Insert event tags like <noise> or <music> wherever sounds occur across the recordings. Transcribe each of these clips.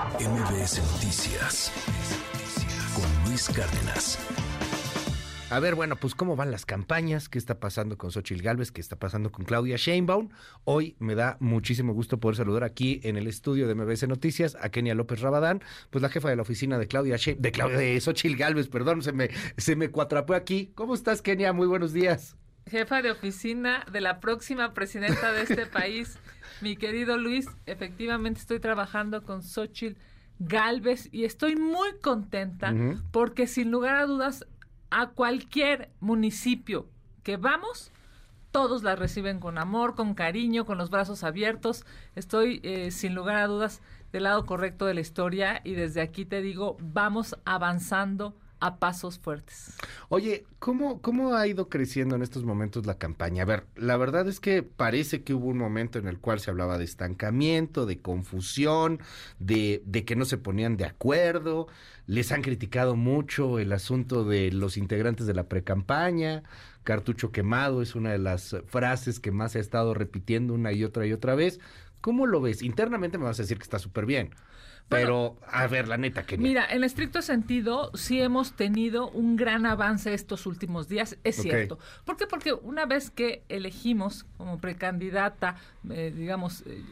MBS Noticias con Luis Cárdenas. A ver, bueno, pues cómo van las campañas, qué está pasando con Xochitl Galvez, qué está pasando con Claudia Sheinbaum. Hoy me da muchísimo gusto poder saludar aquí en el estudio de MBS Noticias a Kenia López Rabadán, pues la jefa de la oficina de Claudia Sheinbaum, de Claudia de Galvez, perdón, se me se me cuatrapó aquí. ¿Cómo estás, Kenia? Muy buenos días. Jefa de oficina de la próxima presidenta de este <laughs> país, mi querido Luis, efectivamente estoy trabajando con Xochitl Galvez y estoy muy contenta porque sin lugar a dudas a cualquier municipio que vamos, todos la reciben con amor, con cariño, con los brazos abiertos. Estoy eh, sin lugar a dudas del lado correcto de la historia y desde aquí te digo, vamos avanzando a pasos fuertes. Oye, ¿cómo, ¿cómo ha ido creciendo en estos momentos la campaña? A ver, la verdad es que parece que hubo un momento en el cual se hablaba de estancamiento, de confusión, de, de que no se ponían de acuerdo. Les han criticado mucho el asunto de los integrantes de la precampaña. Cartucho quemado es una de las frases que más se ha estado repitiendo una y otra y otra vez. ¿Cómo lo ves? Internamente me vas a decir que está súper bien. Pero, a ver, la neta, que Mira, en estricto sentido, sí hemos tenido un gran avance estos últimos días, es cierto. ¿Por qué? Porque una vez que elegimos como precandidata, eh, digamos, eh,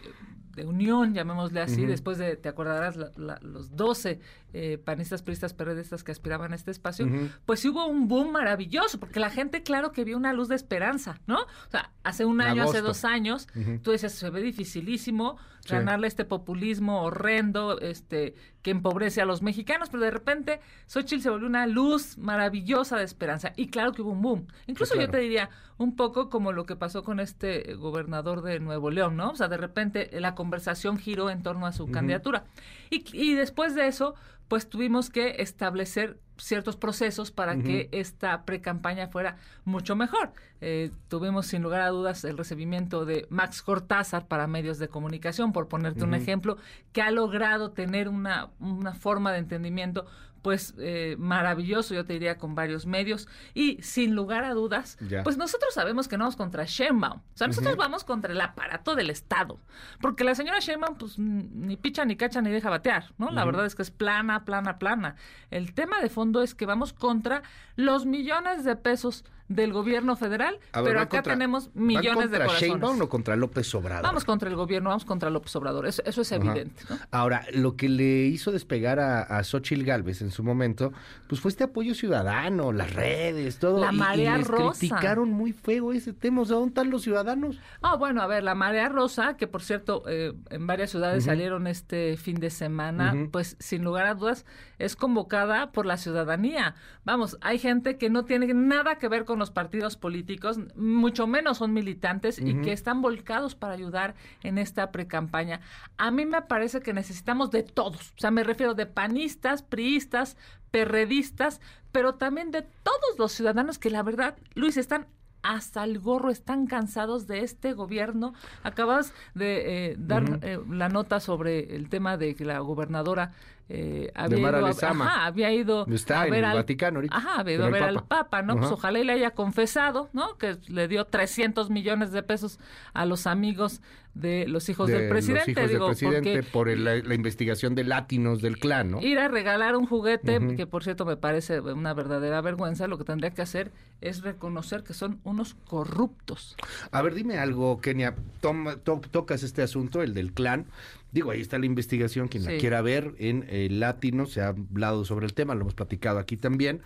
de unión, llamémosle así, después de, te acordarás, los 12 eh, panistas, periodistas, periodistas que aspiraban a este espacio, pues hubo un boom maravilloso, porque la gente, claro que vio una luz de esperanza, ¿no? O sea, hace un año, hace dos años, tú dices, se ve dificilísimo ganarle este populismo horrendo, este, que empobrece a los mexicanos, pero de repente Xochitl se volvió una luz maravillosa de esperanza, y claro que hubo un boom. Incluso yo te diría, un poco como lo que pasó con este gobernador de Nuevo León, ¿no? O sea, de repente la conversación giró en torno a su candidatura. Y, y después de eso, pues tuvimos que establecer ciertos procesos para que esta pre-campaña fuera mucho mejor. Eh, tuvimos sin lugar a dudas el recibimiento de Max Cortázar para medios de comunicación, por ponerte un ejemplo, que ha logrado tener una, una forma de entendimiento pues eh, maravilloso, yo te diría, con varios medios. Y sin lugar a dudas, pues nosotros sabemos que no vamos contra Sheinbaum. O sea, nosotros vamos contra el aparato del Estado. Porque la señora Sheinbaum, pues ni picha, ni cacha, ni deja batear, ¿no? La verdad es que es plana, plana, plana. El tema de fondo es que vamos contra los millones de pesos del gobierno federal, pero acá tenemos millones de corazones. Sheinbaum o contra López Obrador? Vamos contra el gobierno, vamos contra López Obrador, eso, es evidente. Ahora, lo que le hizo despegar a, a Xochitl Galvez en su momento, pues fue este apoyo ciudadano, las redes, todo. La marea y, rosa. criticaron muy feo ese tema, o sea, ¿dónde están los ciudadanos? Ah, bueno, a ver, la marea rosa, que por cierto, eh, en varias ciudades salieron este fin de semana, pues sin lugar a dudas, es convocada por la ciudadanía. Vamos, hay gente que no tiene nada que ver con los partidos políticos, mucho menos son militantes y que están volcados para ayudar en esta precampaña. A mí me parece que necesitamos de todos, o sea, me refiero de panistas, priistas, perredistas, pero también de todos los ciudadanos que la verdad, Luis, están hasta el gorro, están cansados de este gobierno. Acabas de eh, dar eh, la nota sobre el tema de que la gobernadora eh, había, ido a, había, ido a ver al Vaticano Ajá, había ido a ver al Papa, ¿no? Pues ojalá y le haya confesado, ¿no? Que le dio 300 millones de pesos a los amigos de los hijos del presidente. Los hijos del presidente por la, investigación de latinos del clan, ¿no? Ir a regalar un juguete, que por cierto me parece una verdadera vergüenza, lo que tendría que hacer es reconocer que son unos corruptos. A ver, dime algo, Kenia, tocas este asunto, el del clan. Digo, ahí está la investigación, quien la quiera ver en el Latino, se ha hablado sobre el tema, lo hemos platicado aquí también,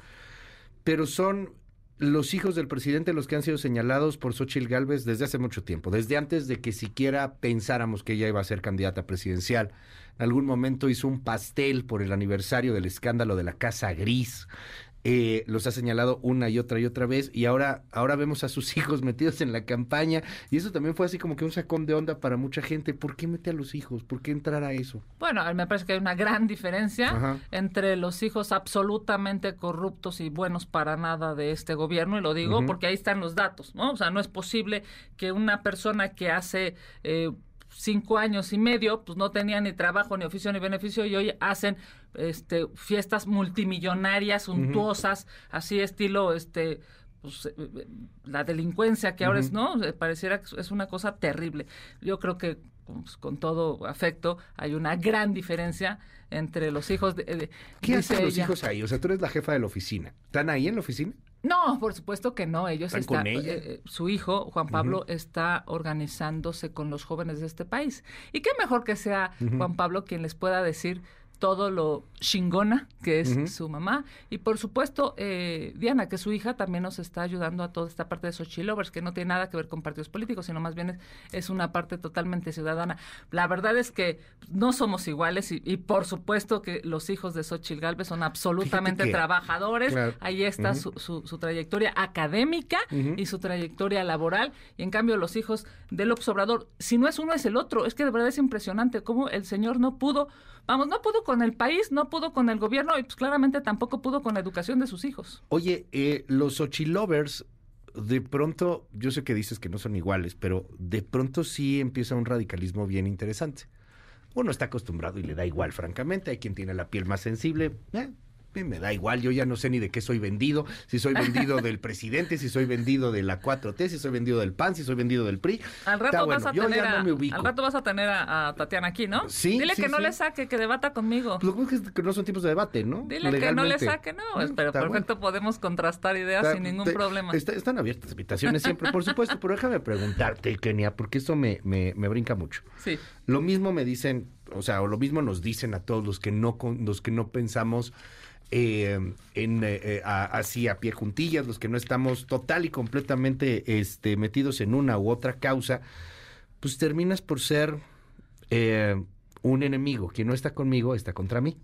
pero son los hijos del presidente los que han sido señalados por Xochitl Gálvez desde hace mucho tiempo, desde antes de que siquiera pensáramos que ella iba a ser candidata presidencial. En algún momento hizo un pastel por el aniversario del escándalo de la Casa Gris. Eh, los ha señalado una y otra y otra vez y ahora ahora vemos a sus <laughs> hijos metidos en la campaña y eso también fue así como que un sacón de onda para mucha gente. ¿Por qué mete a los hijos? ¿Por qué entrar a eso? Bueno, me parece que hay una gran diferencia entre los hijos absolutamente corruptos y buenos para nada de este gobierno y lo digo porque ahí están los datos, ¿no? O sea, no es posible que una persona que hace eh, cinco años y medio, pues no tenían ni trabajo, ni oficio, ni beneficio, y hoy hacen este fiestas multimillonarias, suntuosas, así estilo este pues, eh, eh, la delincuencia que ahora es, ¿no? Pareciera que es una cosa terrible. Yo creo que pues, con todo afecto, hay una gran diferencia entre los hijos de... ¿Qué hacen los hijos ahí? O sea, tú eres la jefa de la oficina. ¿Están ahí en la oficina? No, por supuesto que no. Ellos están. Eh, eh, su hijo, Juan Pablo, está organizándose con los jóvenes de este país. Y qué mejor que sea Juan Pablo quien les pueda decir todo lo chingona que es su mamá. Y por supuesto, eh, Diana, que su hija también nos está ayudando a toda esta parte de Xochilovers, que no tiene nada que ver con partidos políticos, sino más bien es, una parte totalmente ciudadana. La verdad es que no somos iguales y, por supuesto que los hijos de Xochil Galvez son absolutamente trabajadores. Ahí está su, su, trayectoria académica y su trayectoria laboral. Y en cambio, los hijos de López Obrador, si no es uno, es el otro. Es que de verdad es impresionante cómo el señor no pudo Vamos, no pudo con el país, no pudo con el gobierno y pues claramente tampoco pudo con la educación de sus hijos. Oye, eh, los Ochilovers, de pronto, yo sé que dices que no son iguales, pero de pronto sí empieza un radicalismo bien interesante. Uno está acostumbrado y le da igual, francamente. Hay quien tiene la piel más sensible. Eh, me da igual, yo ya no sé ni de qué soy vendido, si soy vendido del <laughs> presidente, si soy vendido de la 4T, si soy vendido del PAN, si soy vendido del PRI. Al rato, vas, a tener a, al rato vas a tener a, Tatiana aquí, ¿no? Sí. Dile que no le saque, que debata conmigo. Pues lo que es que no son tiempos de debate, ¿no? Dile que no le saque, no. Mm, pero perfecto, podemos contrastar ideas sin ningún problema. están abiertas invitaciones siempre, por supuesto, pero déjame preguntarte, Kenia, porque esto me, me, me brinca mucho. Sí. Lo mismo me dicen, o sea, o lo mismo nos dicen a todos los que no, los que no pensamos eh, en, eh, eh, así a pie juntillas, los que no estamos total y completamente este, metidos en una u otra causa, pues terminas por ser un enemigo. Quien no está conmigo está contra mí.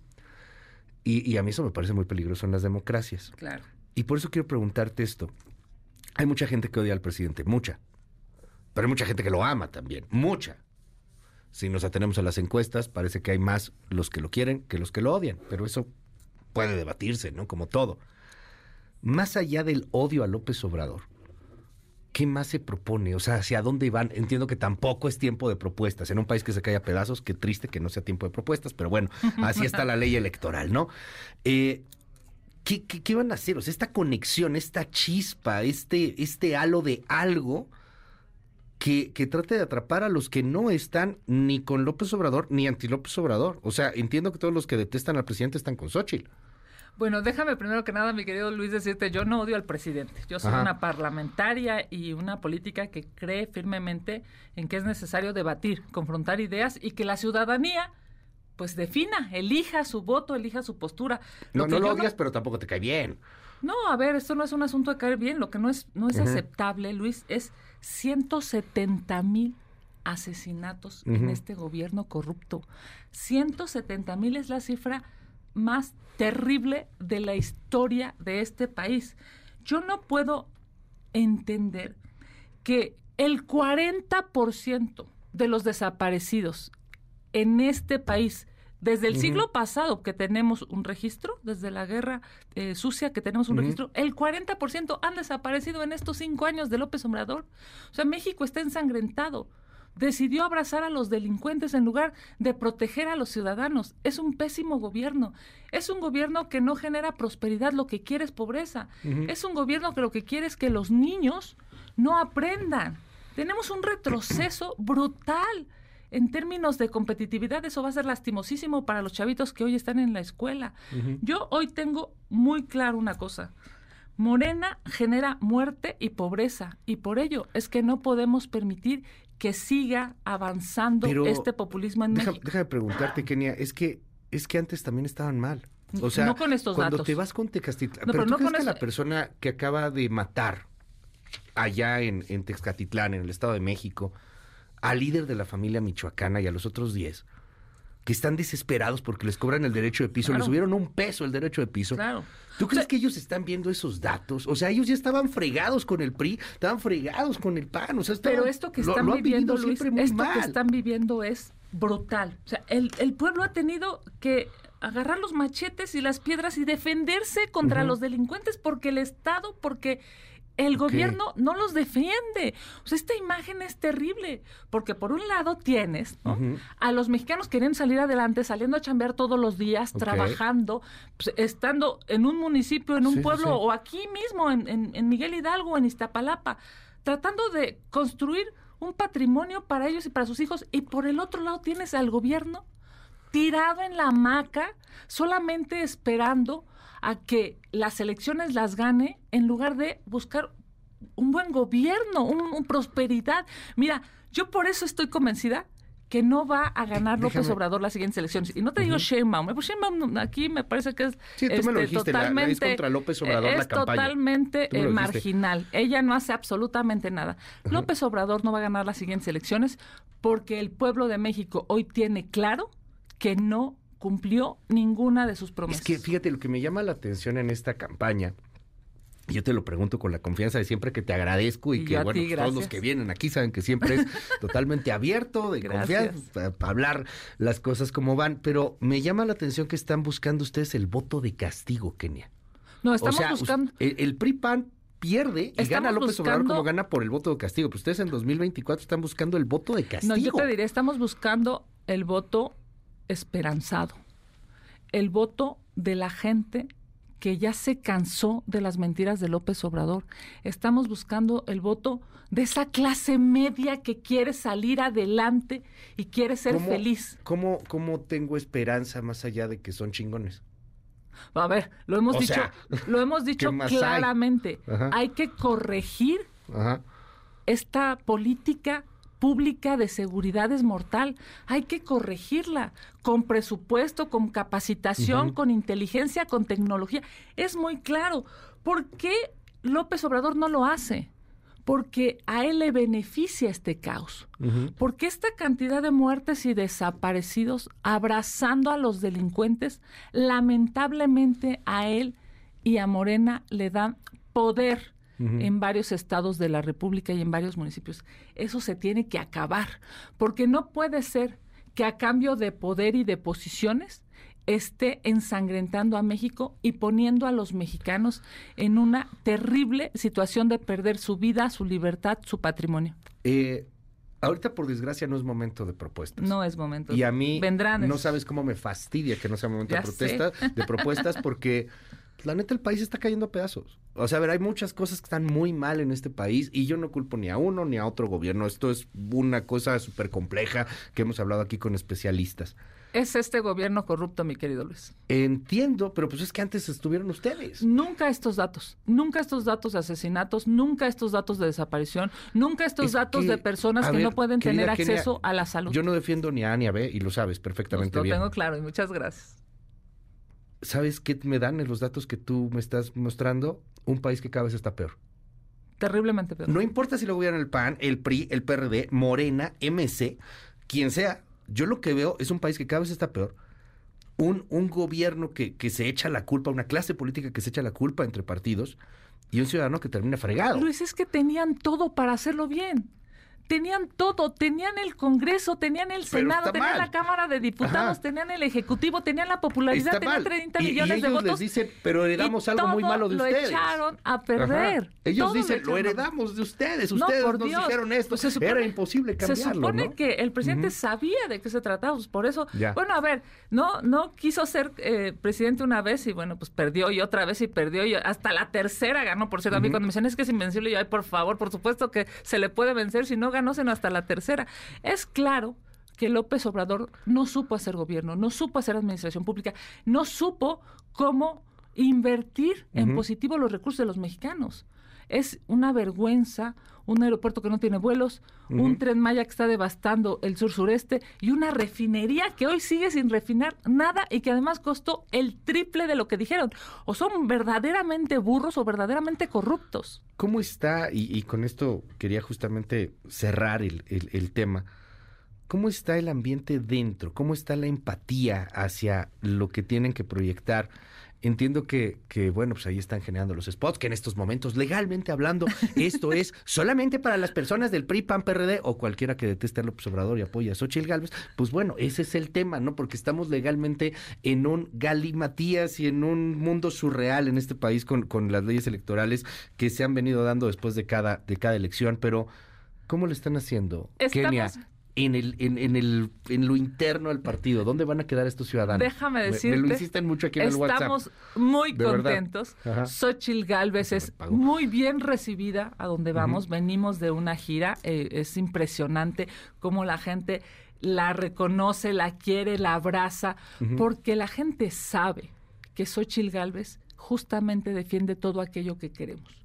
Y, y, a mí eso me parece muy peligroso en las democracias. Claro. Y por eso quiero preguntarte esto. Hay mucha gente que odia al presidente, mucha. Pero hay mucha gente que lo ama también, mucha. Si nos atenemos a las encuestas, parece que hay más los que lo quieren que los que lo odian. Pero eso puede debatirse, ¿no? Como todo. Más allá del odio a López Obrador, ¿qué más se propone? O sea, ¿hacia dónde van? Entiendo que tampoco es tiempo de propuestas. En un país que se cae a pedazos, qué triste que no sea tiempo de propuestas, pero bueno, así está la ley electoral, ¿no? Eh, ¿qué, qué, van a hacer? O sea, esta conexión, esta chispa, este, este halo de algo que, que, trate de atrapar a los que no están ni con López Obrador ni anti López Obrador. O sea, entiendo que todos los que detestan al presidente están con Xochitl. Bueno, déjame primero que nada, mi querido Luis, decirte, yo no odio al presidente. Yo soy una parlamentaria y una política que cree firmemente en que es necesario debatir, confrontar ideas y que la ciudadanía pues defina, elija su voto, elija su postura. no, no lo odias, pero tampoco te cae bien. No, a ver, esto no es un asunto de caer bien. Lo que no es, no es aceptable, Luis, es 170 mil asesinatos en este gobierno corrupto. 170 mil es la cifra más terrible de la historia de este país. Yo no puedo entender que el 40% de los desaparecidos en este país, desde el siglo pasado que tenemos un registro, desde la guerra eh, sucia que tenemos un registro, el 40% han desaparecido en estos cinco años de López Obrador. O sea, México está ensangrentado decidió abrazar a los delincuentes en lugar de proteger a los ciudadanos. Es un pésimo gobierno. Es un gobierno que no genera prosperidad, lo que quiere es pobreza. Es un gobierno que lo que quiere es que los niños no aprendan. Tenemos un retroceso brutal. En términos de competitividad, eso va a ser lastimosísimo para los chavitos que hoy están en la escuela. Yo hoy tengo muy claro una cosa. Morena genera muerte y pobreza y por ello es que no podemos permitir que siga avanzando este populismo en México. Déjame preguntarte, Kenia, es que es que antes también estaban mal. O sea, no con estos cuando te vas con Texcatitlán, pero, ¿tú crees que la persona que acaba de matar allá en, en Texcatitlán, en el Estado de México, al líder de la familia michoacana y a los otros 10, que están desesperados porque les cobran el derecho de piso, les subieron un peso el derecho de piso. Claro. ¿Tú crees que ellos están viendo esos datos? O sea, ellos ya estaban fregados con el PRI, estaban fregados con el PAN, o sea, Pero esto que están viviendo, Luis, esto que están viviendo es brutal. O sea, el, el pueblo ha tenido que agarrar los machetes y las piedras y defenderse contra los delincuentes porque el Estado, porque el gobierno no los defiende. O sea, esta imagen es terrible, porque por un lado tienes a los mexicanos queriendo salir adelante, saliendo a chambear todos los días, trabajando, pues, estando en un municipio, en un pueblo, o aquí mismo, en, en, Miguel Hidalgo, en Iztapalapa, tratando de construir un patrimonio para ellos y para sus hijos. Y por el otro lado tienes al gobierno tirado en la hamaca, solamente esperando a que las elecciones las gane en lugar de buscar un buen gobierno, un, prosperidad. Mira, yo por eso estoy convencida que no va a ganar López Obrador las siguientes elecciones. Y no te digo Sheinbaum, pues Sheinbaum aquí me parece que es sí, tú me lo este, dijiste, totalmente, la, es contra López Obrador es totalmente eh, marginal. Ella no hace absolutamente nada. López Obrador no va a ganar las siguientes elecciones porque el pueblo de México hoy tiene claro que no cumplió ninguna de sus promesas. Es que fíjate, lo que me llama la atención en esta campaña yo te lo pregunto con la confianza de siempre que te agradezco y, que, bueno, todos los que vienen aquí saben que siempre es <laughs> totalmente abierto, de confianza, para hablar las cosas como van. Pero me llama la atención que están buscando ustedes el voto de castigo, Kenia. No, estamos buscando. El, PRI-PAN pierde y gana López Obrador como gana por el voto de castigo. Pero ustedes en 2024 están buscando el voto de castigo. No, yo te diré, estamos buscando el voto esperanzado. El voto de la gente que ya se cansó de las mentiras de López Obrador. Estamos buscando el voto de esa clase media que quiere salir adelante y quiere ser feliz. ¿cómo, ¿Cómo tengo esperanza más allá de que son chingones? A ver, lo hemos dicho, lo hemos <laughs> dicho claramente. Hay? que corregir esta política pública de seguridad es mortal. Hay que corregirla con presupuesto, con capacitación, con inteligencia, con tecnología. Es muy claro. ¿Por qué López Obrador no lo hace? Porque a él le beneficia este caos. Porque esta cantidad de muertes y desaparecidos abrazando a los delincuentes, lamentablemente a él y a Morena le dan poder en varios estados de la República y en varios municipios. Eso se tiene que acabar, porque no puede ser que a cambio de poder y de posiciones esté ensangrentando a México y poniendo a los mexicanos en una terrible situación de perder su vida, su libertad, su patrimonio. Eh, ahorita, por desgracia, no es momento de propuestas. No es momento. Y a mí Vendrán no sabes cómo me fastidia que no sea momento de, protesta, de propuestas porque <laughs> la neta el país está cayendo a pedazos. O sea, a ver, hay muchas cosas que están muy mal en este país y yo no culpo ni a uno ni a otro gobierno. Esto es una cosa súper compleja que hemos hablado aquí con especialistas. Es este gobierno corrupto, mi querido Luis. Entiendo, pero pues es que antes estuvieron ustedes. Nunca estos datos, nunca estos datos de asesinatos, nunca estos datos de desaparición, nunca estos datos de personas que no pueden tener acceso a la salud. Yo no defiendo ni a A ni a B y lo sabes perfectamente bien. Lo tengo claro y muchas gracias. ¿Sabes qué me dan en los datos que tú me estás mostrando? Un país que cada vez está peor. Terriblemente peor. No importa si lo gobierna el PAN, el PRI, el PRD, Morena, MC, quien sea. Yo lo que veo es un país que cada vez está peor. Un, un gobierno que, que se echa la culpa, una clase política que se echa la culpa entre partidos y un ciudadano que termina fregado. Luis, es que tenían todo para hacerlo bien tenían todo, tenían el Congreso, tenían el Senado, tenían la Cámara de Diputados, tenían el Ejecutivo, tenían la popularidad, tenían 30 millones de votos. les dicen, pero heredamos algo muy malo de lo ustedes. echaron a perder. Ellos dicen, lo, heredamos de ustedes, ustedes nos dijeron esto, pues era imposible cambiarlo, Se supone que el presidente sabía de qué se trataba, pues por eso, bueno, a ver, no no quiso ser eh, presidente una vez y bueno, pues perdió y otra vez y perdió y hasta la tercera ganó, por cierto, a mí cuando me dicen es que es invencible, yo, ay, por favor, por supuesto que se le puede vencer si no ganó sino hasta la tercera. Es claro que López Obrador no supo hacer gobierno, no supo hacer administración pública, no supo cómo invertir en positivo los recursos de los mexicanos. Es una vergüenza un aeropuerto que no tiene vuelos, un tren Maya que está devastando el sur sureste y una refinería que hoy sigue sin refinar nada y que además costó el triple de lo que dijeron. O son verdaderamente burros o verdaderamente corruptos. ¿Cómo está? Y, con esto quería justamente cerrar el, el tema. ¿Cómo está el ambiente dentro? ¿Cómo está la empatía hacia lo que tienen que proyectar? Entiendo que, que, bueno, pues ahí están generando los spots, que en estos momentos, legalmente hablando, <laughs> esto es solamente para las personas del PRI, PAN, PRD o cualquiera que deteste a López Obrador y apoya a Xochitl Galvez. Pues bueno, ese es el tema, ¿no? Porque estamos legalmente en un galimatías y en un mundo surreal en este país con, con las leyes electorales que se han venido dando después de cada, de cada elección. Pero, ¿cómo lo están haciendo, Kenia? En el, en, en, el, en lo interno del partido? ¿Dónde van a quedar estos ciudadanos? Déjame decirte. Me, lo insisten mucho aquí en el WhatsApp. Estamos muy contentos. Xochil Galvez es muy bien recibida a donde vamos. Venimos de una gira. Eh, es impresionante cómo la gente la reconoce, la quiere, la abraza, porque la gente sabe que Xochil Galvez justamente defiende todo aquello que queremos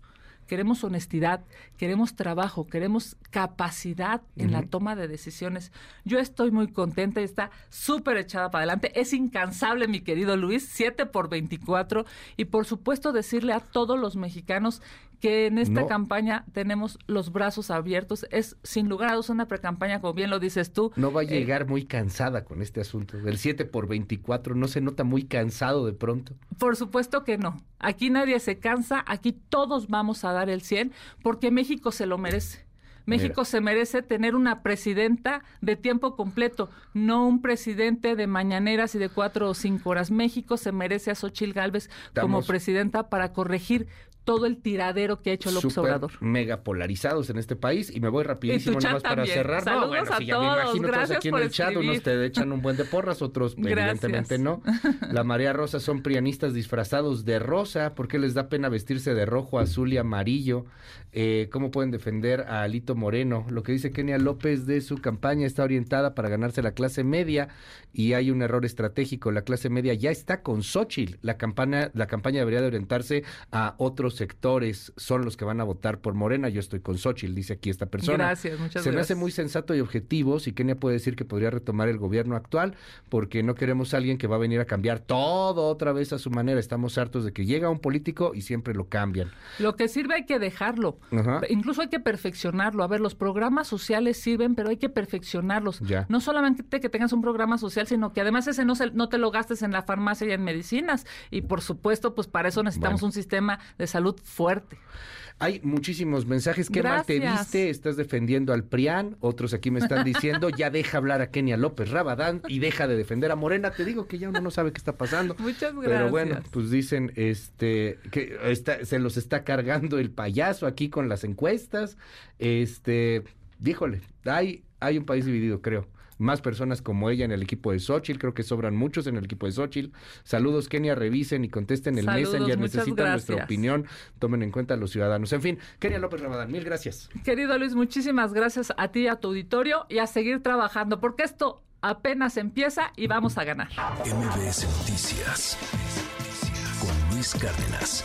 queremos honestidad, queremos trabajo, queremos capacidad en la toma de decisiones. Yo estoy muy contenta y está súper echada para adelante. Es incansable, mi querido Luis, 7 por 24. Y por supuesto decirle a todos los mexicanos que en esta campaña tenemos los brazos abiertos. Es sin lugar a dudas una precampaña, como bien lo dices tú. No va a eh, llegar muy cansada con este asunto. Del 7 por 24 no se nota muy cansado de pronto. Por supuesto que no. Aquí nadie se cansa, aquí todos vamos a dar el 100 porque México se lo merece. México se merece tener una presidenta de tiempo completo, no un presidente de mañaneras y de cuatro o cinco horas. México se merece a Xochil Gálvez como presidenta para corregir todo el tiradero que ha hecho López Obrador. Mega polarizados en este país y me voy rapidísimo nomás para cerrar. Saludos no, bueno, a si todos. ya me imagino Gracias todos aquí en el chat, unos te echan un buen de porras, otros <laughs> evidentemente no. La María Rosa son prianistas disfrazados de rosa, ¿por qué les da pena vestirse de rojo, azul y amarillo? Eh, ¿Cómo pueden defender a Alito Moreno? Lo que dice Kenia López de su campaña está orientada para ganarse la clase media y hay un error estratégico. La clase media ya está con Xochitl. La campaña, la campaña debería de orientarse a otros sectores. Son los que van a votar por Morena. Yo estoy con Xochitl, dice aquí esta persona. Gracias, muchas Se me hace muy sensato y objetivo. Si Kenia puede decir que podría retomar el gobierno actual, porque no queremos a alguien que va a venir a cambiar todo otra vez a su manera. Estamos hartos de que llega un político y siempre lo cambian. Lo que sirve hay que dejarlo. Incluso hay que perfeccionarlo. A ver, los programas sociales sirven, pero hay que perfeccionarlos. No solamente que tengas un programa social, sino que además ese no, se, no te lo gastes en la farmacia y en medicinas. Y por supuesto, pues para eso necesitamos un sistema de salud fuerte. Hay muchísimos mensajes. ¿Qué mal te viste? Estás defendiendo al PRIAN. Otros aquí me están diciendo, ya deja hablar a Kenia López Rabadán y deja de defender a Morena. Te digo que ya uno no sabe qué está pasando. Muchas gracias. Pero bueno, pues dicen este que se los está cargando el payaso aquí con las encuestas. Este, díjole, hay, hay un país dividido, creo más personas como ella en el equipo de Xochitl. Creo que sobran muchos en el equipo de Xochitl. Saludos, Kenia. Revisen y contesten el Messenger. Necesitan nuestra opinión. Tomen en cuenta a los ciudadanos. En fin, Kenia López Ramadán, mil gracias. Querido Luis, muchísimas gracias a ti y a tu auditorio y a seguir trabajando, porque esto apenas empieza y vamos a ganar. MBS Noticias con Luis Cárdenas.